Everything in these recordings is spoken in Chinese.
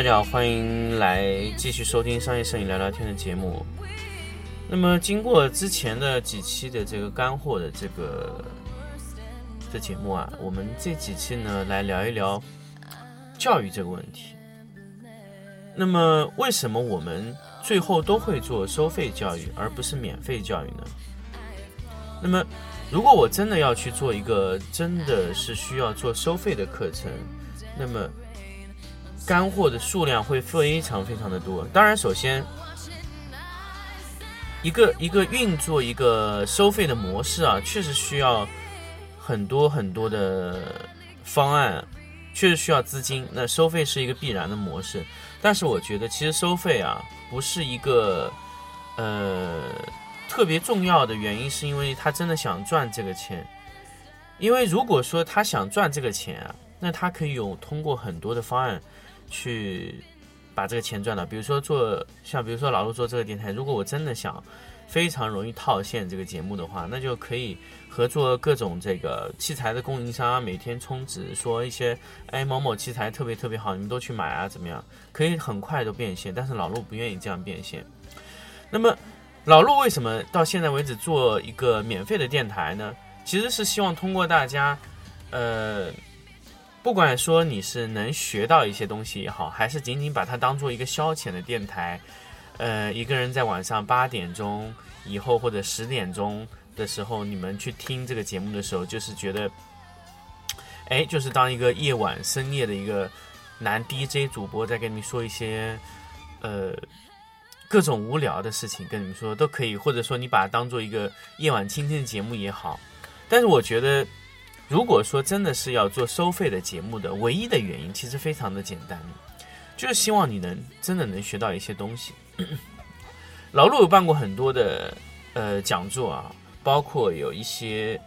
大家好，欢迎来继续收听商业摄影聊聊天的节目。那么，经过之前的几期的这个干货的这个的节目啊，我们这几期呢来聊一聊教育这个问题。那么，为什么我们最后都会做收费教育，而不是免费教育呢？那么，如果我真的要去做一个真的是需要做收费的课程，那么干货的数量会非常非常的多。当然，首先一个一个运作一个收费的模式啊，确实需要很多很多的方案，确实需要资金。那收费是一个必然的模式，但是我觉得其实收费啊不是一个呃特别重要的原因，是因为他真的想赚这个钱。因为如果说他想赚这个钱啊，那他可以有通过很多的方案去把这个钱赚到。比如说做像比如说老陆做这个电台，如果我真的想非常容易套现这个节目的话，那就可以合作各种这个器材的供应商啊，每天充值说一些哎某某器材特别特别好，你们都去买啊，怎么样？可以很快都变现。但是老陆不愿意这样变现。那么老陆为什么到现在为止做一个免费的电台呢？其实是希望通过大家，呃，不管说你是能学到一些东西也好，还是仅仅把它当做一个消遣的电台，呃，一个人在晚上八点钟以后或者十点钟的时候，你们去听这个节目的时候，就是觉得，哎，就是当一个夜晚深夜的一个男 DJ 主播在跟你说一些，呃。各种无聊的事情跟你们说都可以，或者说你把它当做一个夜晚倾听的节目也好。但是我觉得，如果说真的是要做收费的节目的，唯一的原因其实非常的简单，就是希望你能真的能学到一些东西。老陆有办过很多的呃讲座啊，包括有一些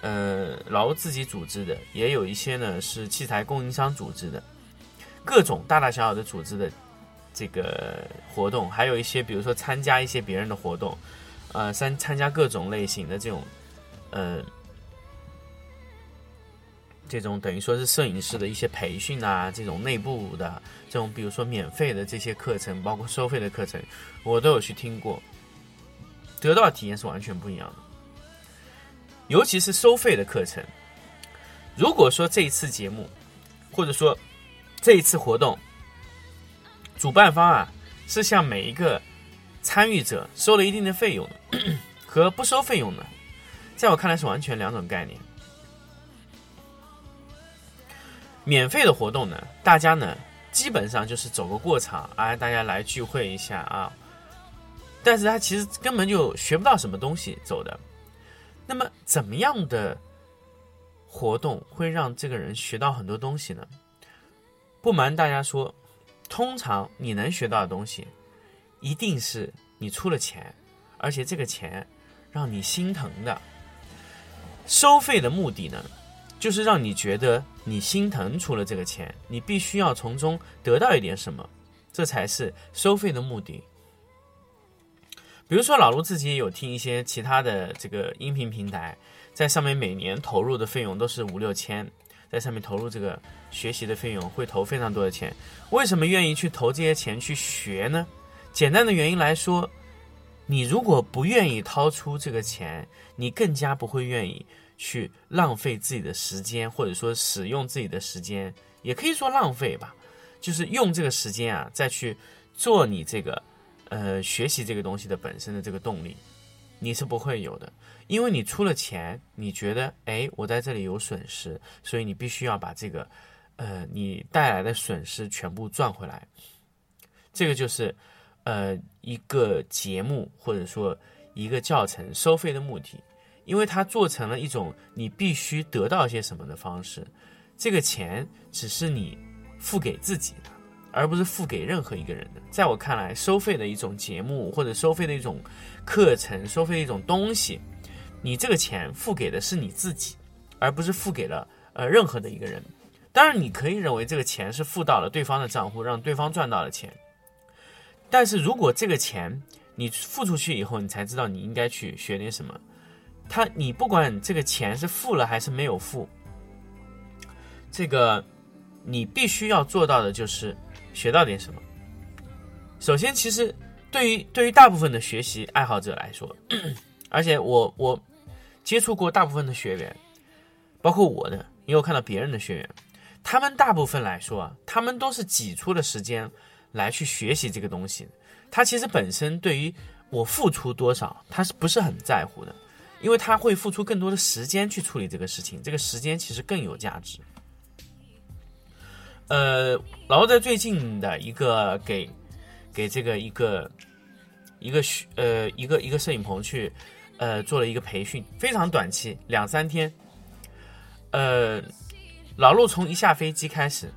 呃老陆自己组织的，也有一些呢是器材供应商组织的，各种大大小小的组织的这个活动，还有一些比如说参加一些别人的活动，呃，参参加各种类型的这种呃。这种等于说是摄影师的一些培训啊，这种内部的这种，比如说免费的这些课程，包括收费的课程，我都有去听过，得到的体验是完全不一样的。尤其是收费的课程，如果说这一次节目，或者说这一次活动，主办方啊是向每一个参与者收了一定的费用的，和不收费用的，在我看来是完全两种概念。免费的活动呢，大家呢基本上就是走个过场，啊，大家来聚会一下啊。但是他其实根本就学不到什么东西走的。那么怎么样的活动会让这个人学到很多东西呢？不瞒大家说，通常你能学到的东西，一定是你出了钱，而且这个钱让你心疼的。收费的目的呢？就是让你觉得你心疼出了这个钱，你必须要从中得到一点什么，这才是收费的目的。比如说老卢自己也有听一些其他的这个音频平台，在上面每年投入的费用都是五六千，在上面投入这个学习的费用会投非常多的钱。为什么愿意去投这些钱去学呢？简单的原因来说，你如果不愿意掏出这个钱，你更加不会愿意。去浪费自己的时间，或者说使用自己的时间，也可以说浪费吧，就是用这个时间啊，再去做你这个呃学习这个东西的本身的这个动力。你是不会有的，因为你出了钱，你觉得哎，我在这里有损失，所以你必须要把这个，呃，你带来的损失全部赚回来。这个就是，呃，一个节目或者说一个教程收费的目的，因为它做成了一种你必须得到些什么的方式，这个钱只是你付给自己的。而不是付给任何一个人的。在我看来，收费的一种节目或者收费的一种课程、收费的一种东西，你这个钱付给的是你自己，而不是付给了呃任何的一个人。当然，你可以认为这个钱是付到了对方的账户，让对方赚到了钱。但是如果这个钱你付出去以后，你才知道你应该去学点什么，他你不管这个钱是付了还是没有付，这个你必须要做到的就是。学到点什么？首先，其实对于对于大部分的学习爱好者来说，而且我我接触过大部分的学员，包括我的，因为我看到别人的学员，他们大部分来说啊，他们都是挤出了时间来去学习这个东西。他其实本身对于我付出多少，他是不是很在乎的？因为他会付出更多的时间去处理这个事情，这个时间其实更有价值。呃，然后在最近的一个给给这个一个一个学呃一个一个摄影棚去呃做了一个培训，非常短期两三天。呃，老陆从一下飞机开始，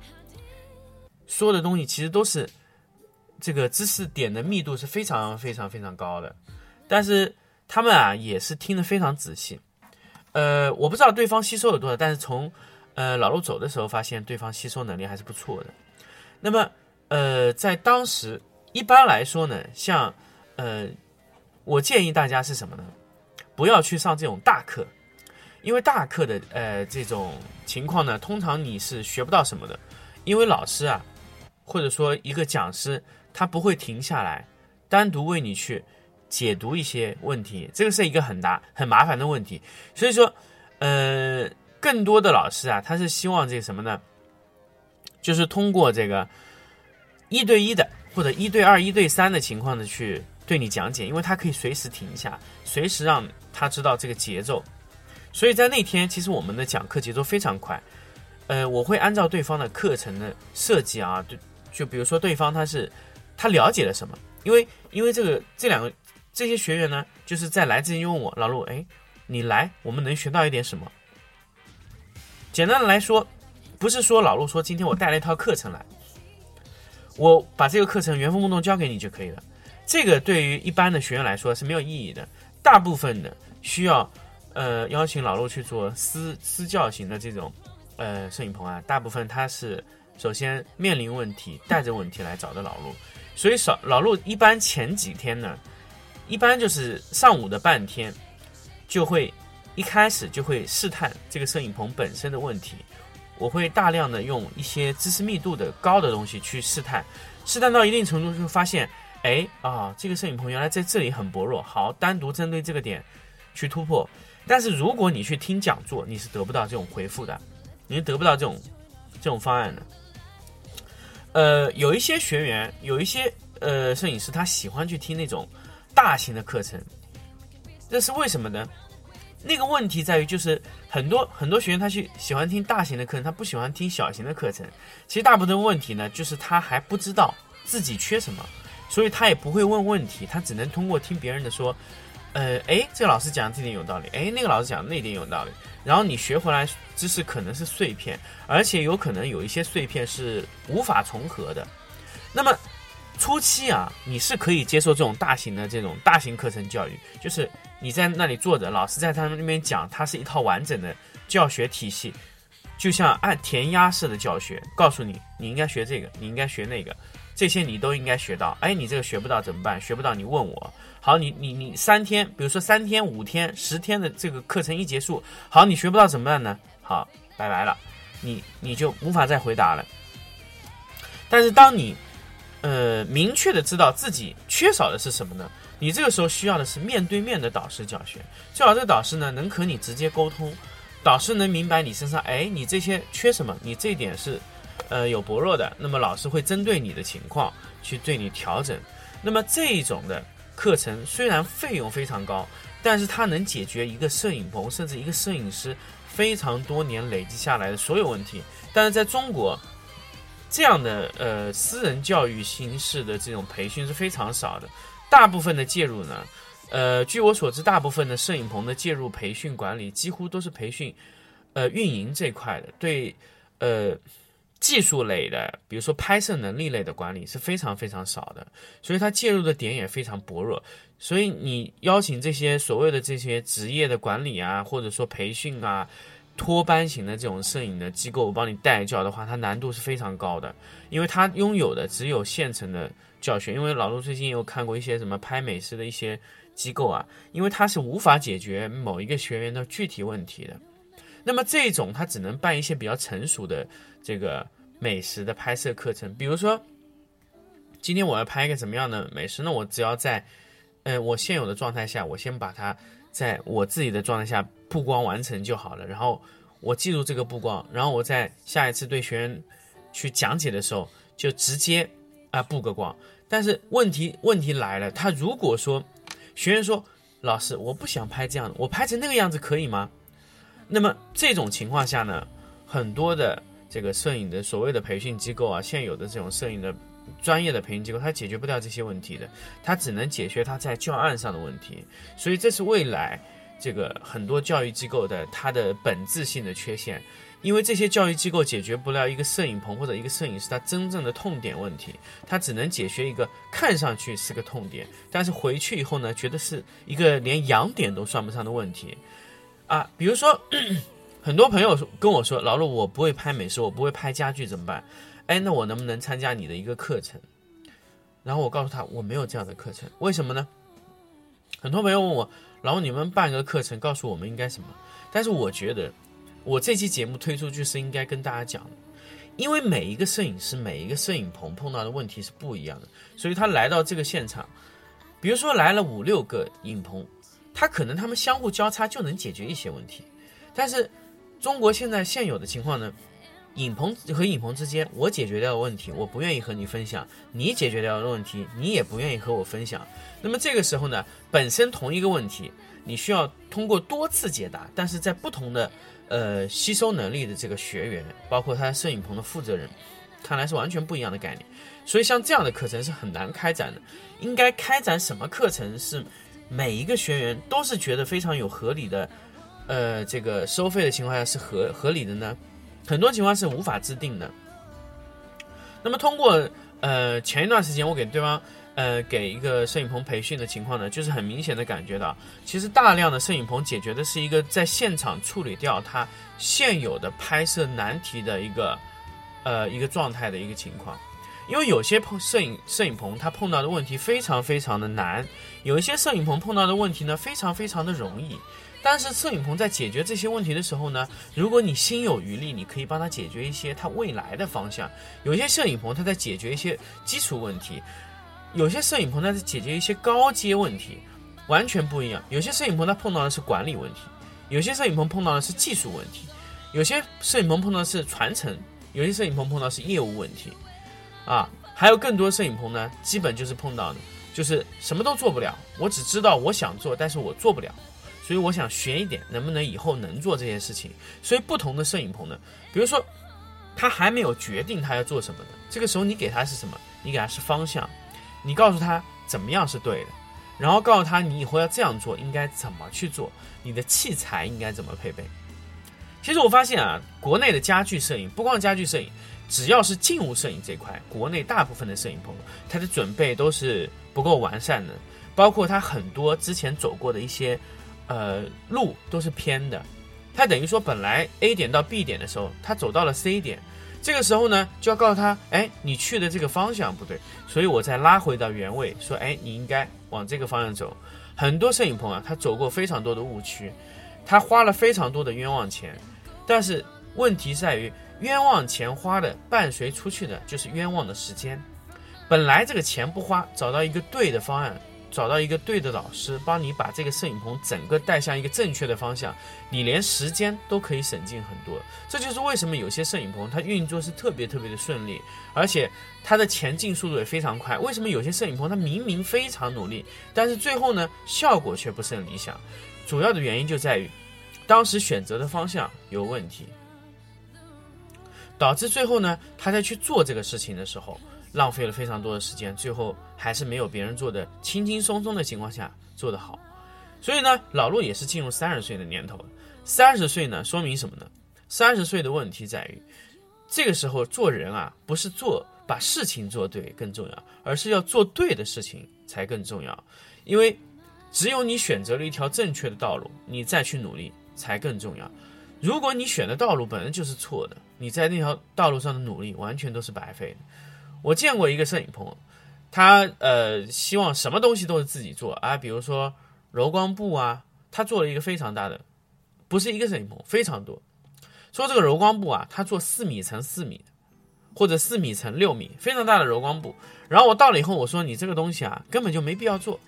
说的东西其实都是这个知识点的密度是非常非常非常高的，但是他们啊也是听得非常仔细。呃，我不知道对方吸收有多少，但是从呃，老陆走的时候发现对方吸收能力还是不错的。那么，呃，在当时一般来说呢，像呃，我建议大家是什么呢？不要去上这种大课，因为大课的呃这种情况呢，通常你是学不到什么的。因为老师啊，或者说一个讲师，他不会停下来单独为你去解读一些问题，这个是一个很大很麻烦的问题。所以说，呃。更多的老师啊，他是希望这个什么呢？就是通过这个一对一的或者一对二、一对三的情况的去对你讲解，因为他可以随时停下，随时让他知道这个节奏。所以在那天，其实我们的讲课节奏非常快。呃，我会按照对方的课程的设计啊，就就比如说对方他是他了解了什么，因为因为这个这两个这些学员呢，就是在来之前问我老陆，哎，你来，我们能学到一点什么？简单的来说，不是说老陆说今天我带了一套课程来，我把这个课程原封不动交给你就可以了。这个对于一般的学员来说是没有意义的。大部分的需要呃邀请老陆去做私私教型的这种呃摄影棚啊，大部分他是首先面临问题，带着问题来找的老陆。所以少老陆一般前几天呢，一般就是上午的半天就会。一开始就会试探这个摄影棚本身的问题，我会大量的用一些知识密度的高的东西去试探，试探到一定程度就发现，哎啊，这个摄影棚原来在这里很薄弱，好，单独针对这个点去突破。但是如果你去听讲座，你是得不到这种回复的，你是得不到这种这种方案的。呃，有一些学员，有一些呃摄影师，他喜欢去听那种大型的课程，这是为什么呢？那个问题在于，就是很多很多学员他去喜欢听大型的课程，他不喜欢听小型的课程。其实大部分问题呢，就是他还不知道自己缺什么，所以他也不会问问题，他只能通过听别人的说，呃，哎，这个老师讲的这点有道理，哎，那个老师讲的那点有道理。然后你学回来知识可能是碎片，而且有可能有一些碎片是无法重合的。那么初期啊，你是可以接受这种大型的这种大型课程教育，就是。你在那里坐着，老师在他们那边讲，它是一套完整的教学体系，就像按填鸭式的教学，告诉你你应该学这个，你应该学那个，这些你都应该学到。哎，你这个学不到怎么办？学不到你问我。好，你你你三天，比如说三天、五天、十天的这个课程一结束，好，你学不到怎么办呢？好，拜拜了，你你就无法再回答了。但是当你呃明确的知道自己缺少的是什么呢？你这个时候需要的是面对面的导师教学，最好这个导师呢能和你直接沟通，导师能明白你身上，哎，你这些缺什么，你这一点是，呃，有薄弱的，那么老师会针对你的情况去对你调整。那么这一种的课程虽然费用非常高，但是它能解决一个摄影棚甚至一个摄影师非常多年累积下来的所有问题。但是在中国，这样的呃私人教育形式的这种培训是非常少的，大部分的介入呢，呃，据我所知，大部分的摄影棚的介入培训管理几乎都是培训，呃，运营这块的，对，呃，技术类的，比如说拍摄能力类的管理是非常非常少的，所以它介入的点也非常薄弱。所以你邀请这些所谓的这些职业的管理啊，或者说培训啊。托班型的这种摄影的机构我帮你带教的话，它难度是非常高的，因为它拥有的只有现成的教学。因为老陆最近有看过一些什么拍美食的一些机构啊，因为它是无法解决某一个学员的具体问题的。那么这种它只能办一些比较成熟的这个美食的拍摄课程，比如说今天我要拍一个什么样的美食，那我只要在嗯我现有的状态下，我先把它。在我自己的状态下布光完成就好了，然后我记住这个布光，然后我在下一次对学员去讲解的时候就直接啊布个光。但是问题问题来了，他如果说学员说老师我不想拍这样的，我拍成那个样子可以吗？那么这种情况下呢，很多的这个摄影的所谓的培训机构啊，现有的这种摄影的。专业的培训机构，它解决不掉这些问题的，它只能解决它在教案上的问题，所以这是未来这个很多教育机构的它的本质性的缺陷，因为这些教育机构解决不了一个摄影棚或者一个摄影师他真正的痛点问题，它只能解决一个看上去是个痛点，但是回去以后呢，觉得是一个连痒点都算不上的问题，啊，比如说 很多朋友跟我说，老陆我不会拍美食，我不会拍家具怎么办？哎，那我能不能参加你的一个课程？然后我告诉他我没有这样的课程，为什么呢？很多朋友问我，然后你们办个课程，告诉我们应该什么？但是我觉得，我这期节目推出去是应该跟大家讲的，因为每一个摄影师、每一个摄影棚碰到的问题是不一样的，所以他来到这个现场，比如说来了五六个影棚，他可能他们相互交叉就能解决一些问题，但是中国现在现有的情况呢？影棚和影棚之间，我解决掉的问题，我不愿意和你分享；你解决掉的问题，你也不愿意和我分享。那么这个时候呢，本身同一个问题，你需要通过多次解答，但是在不同的呃吸收能力的这个学员，包括他摄影棚的负责人，看来是完全不一样的概念。所以像这样的课程是很难开展的。应该开展什么课程是每一个学员都是觉得非常有合理的，呃，这个收费的情况下是合合理的呢？很多情况是无法制定的。那么通过呃前一段时间我给对方呃给一个摄影棚培训的情况呢，就是很明显的感觉到，其实大量的摄影棚解决的是一个在现场处理掉它现有的拍摄难题的一个呃一个状态的一个情况。因为有些碰摄影摄影棚它碰到的问题非常非常的难，有一些摄影棚碰到的问题呢非常非常的容易。但是摄影棚在解决这些问题的时候呢，如果你心有余力，你可以帮他解决一些他未来的方向。有些摄影棚他在解决一些基础问题，有些摄影棚他在解决一些高阶问题，完全不一样。有些摄影棚他碰到的是管理问题，有些摄影棚碰到的是技术问题，有些摄影棚碰到的是传承，有些摄影棚碰到是业务问题，啊，还有更多摄影棚呢，基本就是碰到的，就是什么都做不了。我只知道我想做，但是我做不了。所以我想学一点，能不能以后能做这件事情？所以不同的摄影棚呢，比如说他还没有决定他要做什么的，这个时候你给他是什么？你给他是方向，你告诉他怎么样是对的，然后告诉他你以后要这样做应该怎么去做，你的器材应该怎么配备。其实我发现啊，国内的家具摄影，不光家具摄影，只要是静物摄影这块，国内大部分的摄影棚，它的准备都是不够完善的，包括他很多之前走过的一些。呃，路都是偏的，他等于说本来 A 点到 B 点的时候，他走到了 C 点，这个时候呢就要告诉他，哎，你去的这个方向不对，所以我再拉回到原位，说，哎，你应该往这个方向走。很多摄影棚啊，他走过非常多的误区，他花了非常多的冤枉钱，但是问题在于冤枉钱花的伴随出去的就是冤枉的时间。本来这个钱不花，找到一个对的方案，找到一个对的老师，帮你把这个摄影棚整个带向一个正确的方向，你连时间都可以省进很多。这就是为什么有些摄影棚它运作是特别特别的顺利，而且它的前进速度也非常快。为什么有些摄影棚它明明非常努力，但是最后呢效果却不是很理想？主要的原因就在于当时选择的方向有问题，导致最后呢他在去做这个事情的时候。浪费了非常多的时间，最后还是没有别人做的轻轻松松的情况下做得好。所以呢，老陆也是进入三十岁的年头。三十岁呢，说明什么呢？三十岁的问题在于，这个时候做人啊，不是做把事情做对更重要，而是要做对的事情才更重要。因为只有你选择了一条正确的道路，你再去努力才更重要。如果你选的道路本来就是错的，你在那条道路上的努力完全都是白费的。我见过一个摄影棚，他呃希望什么东西都是自己做啊，比如说柔光布啊，他做了一个非常大的，不是一个摄影棚，非常多。说这个柔光布啊，他做四米乘四米，或者四米乘六米，非常大的柔光布。然后我到了以后，我说你这个东西啊，根本就没必要做。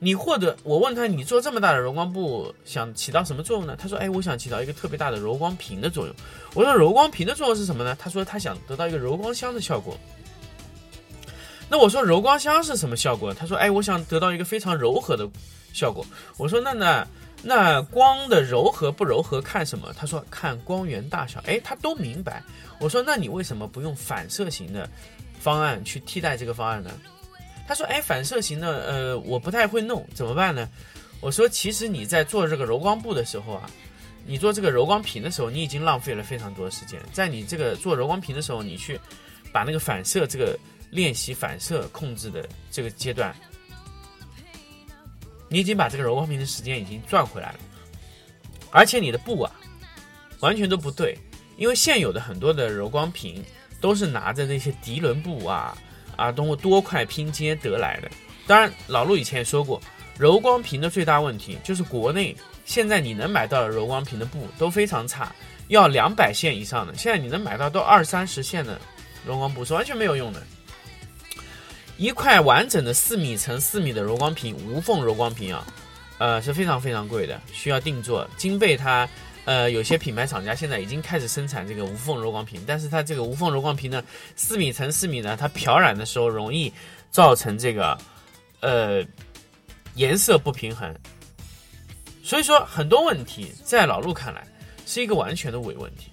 你或者我问他，你做这么大的柔光布想起到什么作用呢？他说，哎，我想起到一个特别大的柔光屏的作用。我说柔光屏的作用是什么呢？他说他想得到一个柔光箱的效果。那我说柔光箱是什么效果？他说：“哎，我想得到一个非常柔和的效果。”我说：“那那那光的柔和不柔和看什么？”他说：“看光源大小。”哎，他都明白。我说：“那你为什么不用反射型的方案去替代这个方案呢？”他说：“哎，反射型的，呃，我不太会弄，怎么办呢？”我说：“其实你在做这个柔光布的时候啊，你做这个柔光屏的时候，你已经浪费了非常多的时间。在你这个做柔光屏的时候，你去把那个反射这个。”练习反射控制的这个阶段，你已经把这个柔光屏的时间已经赚回来了，而且你的布啊，完全都不对，因为现有的很多的柔光屏都是拿着那些涤纶布啊啊，通过多块拼接得来的。当然，老陆以前也说过，柔光屏的最大问题就是国内现在你能买到的柔光屏的布都非常差，要两百线以上的，现在你能买到都二三十线的柔光布是完全没有用的。一块完整的四米乘四米的柔光屏，无缝柔光屏啊，呃是非常非常贵的，需要定做。金贝它，呃有些品牌厂家现在已经开始生产这个无缝柔光屏，但是它这个无缝柔光屏呢，四米乘四米呢，它漂染的时候容易造成这个，呃颜色不平衡。所以说很多问题在老陆看来是一个完全的伪问题，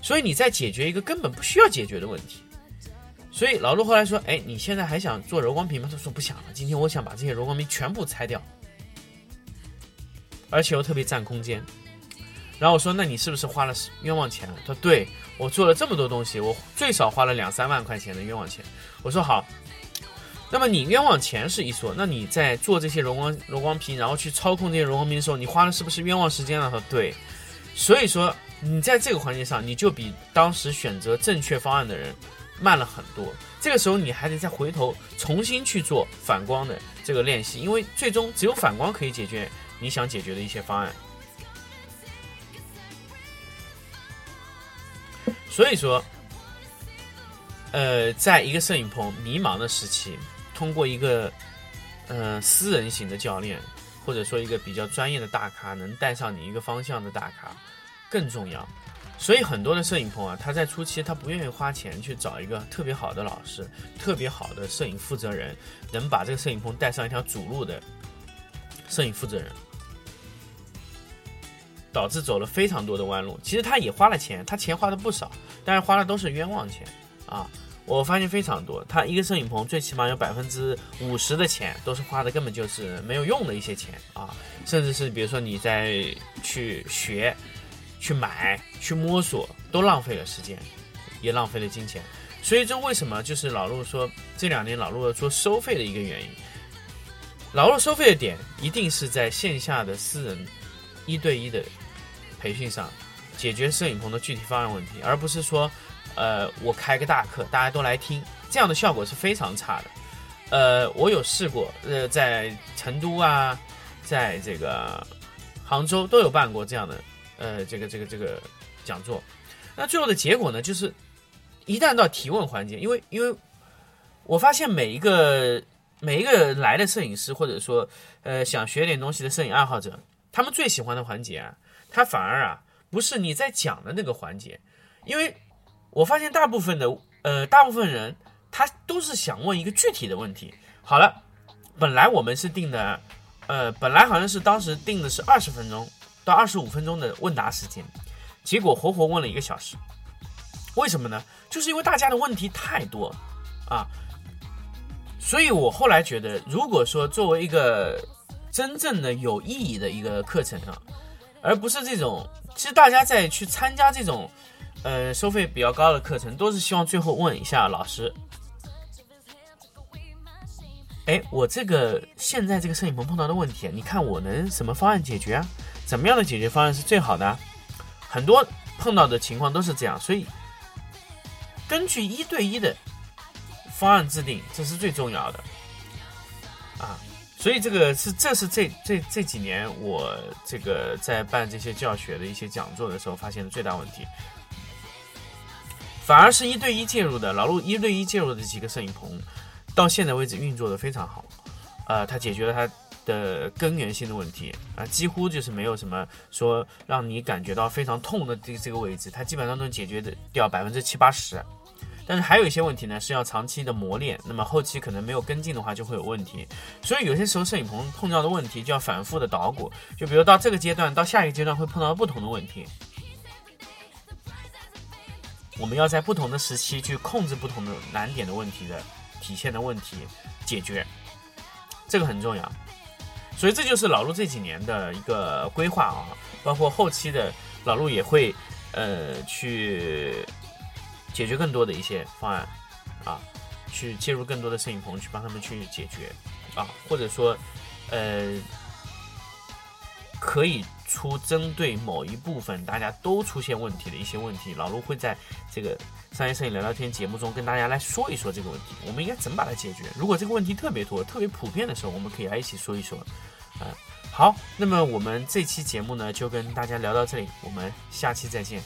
所以你在解决一个根本不需要解决的问题。所以老陆后来说：“哎，你现在还想做柔光屏吗？”他说：“不想了，今天我想把这些柔光屏全部拆掉，而且又特别占空间。”然后我说：“那你是不是花了冤枉钱了？”他说：“对，我做了这么多东西，我最少花了两三万块钱的冤枉钱。”我说：“好，那么你冤枉钱是一说，那你在做这些柔光柔光屏，然后去操控这些柔光屏的时候，你花了是不是冤枉时间了？”他说：“对。”所以说你在这个环节上，你就比当时选择正确方案的人。慢了很多，这个时候你还得再回头重新去做反光的这个练习，因为最终只有反光可以解决你想解决的一些方案。所以说，呃，在一个摄影棚迷茫的时期，通过一个呃私人型的教练，或者说一个比较专业的大咖，能带上你一个方向的大咖，更重要。所以很多的摄影棚啊，他在初期他不愿意花钱去找一个特别好的老师、特别好的摄影负责人，能把这个摄影棚带上一条主路的摄影负责人，导致走了非常多的弯路。其实他也花了钱，他钱花的不少，但是花的都是冤枉钱啊！我发现非常多，他一个摄影棚最起码有百分之五十的钱都是花的根本就是没有用的一些钱啊，甚至是比如说你在去学。去买、去摸索，都浪费了时间，也浪费了金钱。所以这为什么就是老陆说这两年老陆要做收费的一个原因。老陆收费的点一定是在线下的私人一对一的培训上，解决摄影棚的具体方案问题，而不是说，呃，我开个大课，大家都来听，这样的效果是非常差的。呃，我有试过，呃，在成都啊，在这个杭州都有办过这样的。呃，这个这个这个讲座，那最后的结果呢，就是一旦到提问环节，因为因为我发现每一个每一个来的摄影师，或者说呃想学点东西的摄影爱好者，他们最喜欢的环节啊，他反而啊不是你在讲的那个环节，因为我发现大部分的呃大部分人他都是想问一个具体的问题。好了，本来我们是定的，呃本来好像是当时定的是二十分钟到二十五分钟的问答时间，结果活活问了一个小时，为什么呢？就是因为大家的问题太多啊。所以我后来觉得，如果说作为一个真正的有意义的一个课程啊，而不是这种，其实大家在去参加这种，呃，收费比较高的课程，都是希望最后问一下老师，哎，我这个现在这个摄影棚碰到的问题，你看我能什么方案解决啊？怎么样的解决方案是最好的？很多碰到的情况都是这样，所以根据一对一的。方案制定，这是最重要的啊！所以这个是，这是这这这几年我这个在办这些教学的一些讲座的时候发现的最大问题，反而是一对一介入的老陆一对一介入的几个摄影棚，到现在为止运作的非常好，呃，它解决了它的根源性的问题啊，几乎就是没有什么说让你感觉到非常痛的这这个位置，它基本上都解决的掉百分之七八十。但是还有一些问题呢，是要长期的磨练，那么后期可能没有跟进的话，就会有问题。所以有些时候摄影棚碰到的问题，就要反复的捣鼓。就比如到这个阶段，到下一个阶段会碰到不同的问题，我们要在不同的时期去控制不同的难点的问题的体现的问题解决，这个很重要。所以这就是老陆这几年的一个规划啊，包括后期的老陆也会呃去。解决更多的一些方案，啊，去介入更多的摄影棚，去帮他们去解决，啊，或者说，呃，可以出针对某一部分大家都出现问题的一些问题，老陆会在这个商业摄影聊聊天节目中跟大家来说一说这个问题，我们应该怎么把它解决？如果这个问题特别多、特别普遍的时候，我们可以来一起说一说，嗯，好，那么我们这期节目呢就跟大家聊到这里，我们下期再见。